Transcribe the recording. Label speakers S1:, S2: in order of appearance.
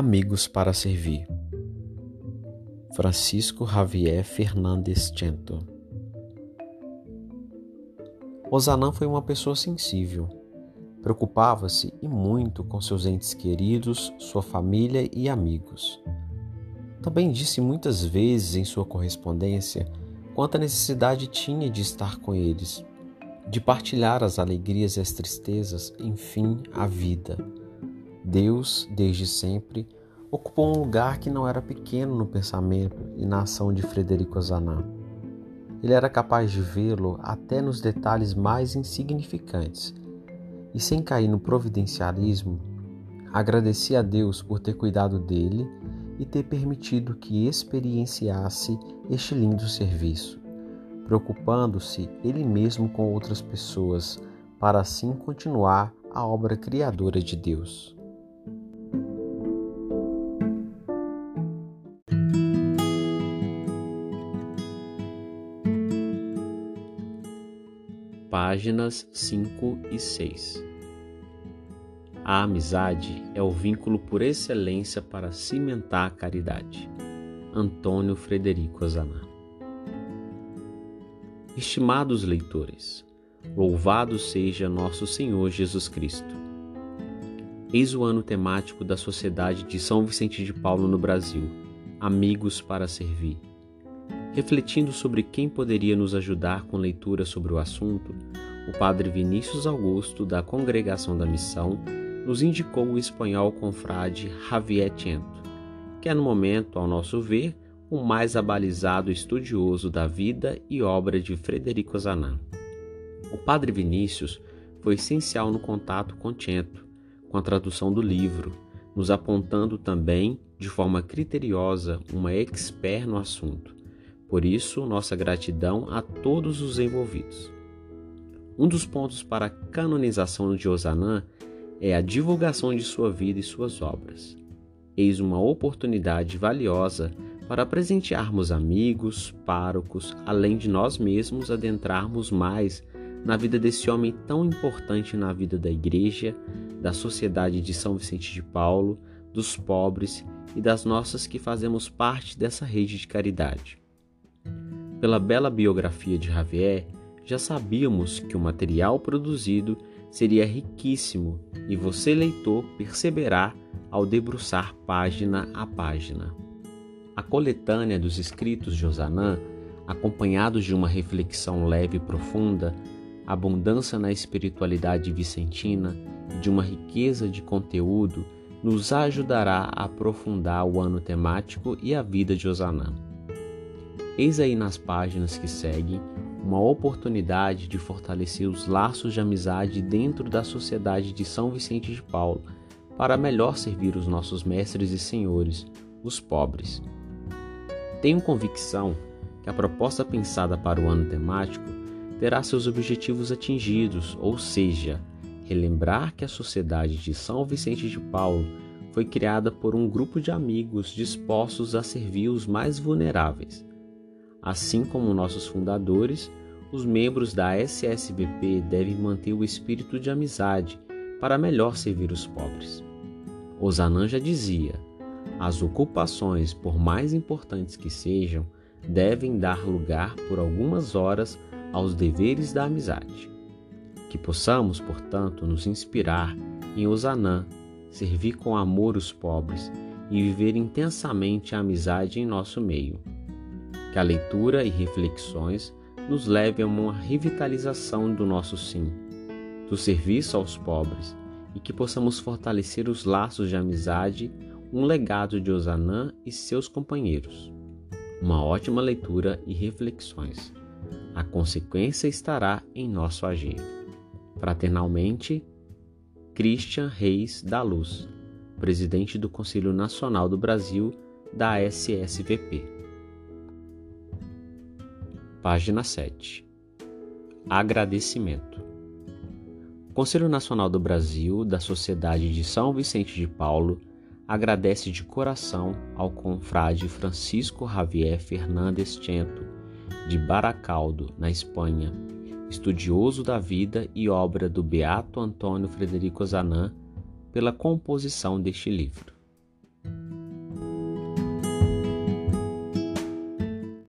S1: Amigos para servir. Francisco Javier Fernandes Chento. Osanã foi uma pessoa sensível. Preocupava-se e muito com seus entes queridos, sua família e amigos. Também disse muitas vezes em sua correspondência quanta necessidade tinha de estar com eles, de partilhar as alegrias e as tristezas, enfim, a vida Deus, desde sempre, ocupou um lugar que não era pequeno no pensamento e na ação de Frederico Ozanam. Ele era capaz de vê-lo até nos detalhes mais insignificantes. E sem cair no providencialismo, agradecia a Deus por ter cuidado dele e ter permitido que experienciasse este lindo serviço, preocupando-se ele mesmo com outras pessoas, para assim continuar a obra criadora de Deus.
S2: Páginas 5 e 6. A amizade é o vínculo por excelência para cimentar a caridade. Antônio Frederico Azaná. Estimados leitores, louvado seja nosso Senhor Jesus Cristo. Eis o ano temático da Sociedade de São Vicente de Paulo no Brasil, Amigos para Servir Refletindo sobre quem poderia nos ajudar com leitura sobre o assunto, o padre Vinícius Augusto, da Congregação da Missão, nos indicou o espanhol confrade Javier Chento, que é no momento, ao nosso ver, o mais abalizado estudioso da vida e obra de Frederico Zanan. O padre Vinícius foi essencial no contato com Chento, com a tradução do livro, nos apontando também, de forma criteriosa, uma expert no assunto por isso, nossa gratidão a todos os envolvidos. Um dos pontos para a canonização de Osanã é a divulgação de sua vida e suas obras. Eis uma oportunidade valiosa para presentearmos amigos, párocos, além de nós mesmos adentrarmos mais na vida desse homem tão importante na vida da Igreja, da Sociedade de São Vicente de Paulo, dos pobres e das nossas que fazemos parte dessa rede de caridade. Pela bela biografia de Javier, já sabíamos que o material produzido seria riquíssimo e você, leitor, perceberá ao debruçar página a página. A coletânea dos escritos de Osanã, acompanhados de uma reflexão leve e profunda, abundância na espiritualidade vicentina e de uma riqueza de conteúdo, nos ajudará a aprofundar o ano temático e a vida de Osanã. Eis aí nas páginas que seguem uma oportunidade de fortalecer os laços de amizade dentro da Sociedade de São Vicente de Paulo para melhor servir os nossos mestres e senhores, os pobres. Tenho convicção que a proposta pensada para o ano temático terá seus objetivos atingidos, ou seja, relembrar que a Sociedade de São Vicente de Paulo foi criada por um grupo de amigos dispostos a servir os mais vulneráveis Assim como nossos fundadores, os membros da SSBP devem manter o espírito de amizade para melhor servir os pobres. Osanã já dizia: as ocupações, por mais importantes que sejam, devem dar lugar por algumas horas aos deveres da amizade. Que possamos, portanto, nos inspirar em Osanã, servir com amor os pobres e viver intensamente a amizade em nosso meio que a leitura e reflexões nos levem a uma revitalização do nosso sim, do serviço aos pobres e que possamos fortalecer os laços de amizade, um legado de Osanã e seus companheiros. Uma ótima leitura e reflexões. A consequência estará em nosso agir. Fraternalmente, Christian Reis da Luz, presidente do Conselho Nacional do Brasil da SSVP. Página 7. Agradecimento. O Conselho Nacional do Brasil da Sociedade de São Vicente de Paulo agradece de coração ao confrade Francisco Javier Fernandes Chento, de Baracaldo, na Espanha, estudioso da vida e obra do Beato Antônio Frederico Zanan, pela composição deste livro.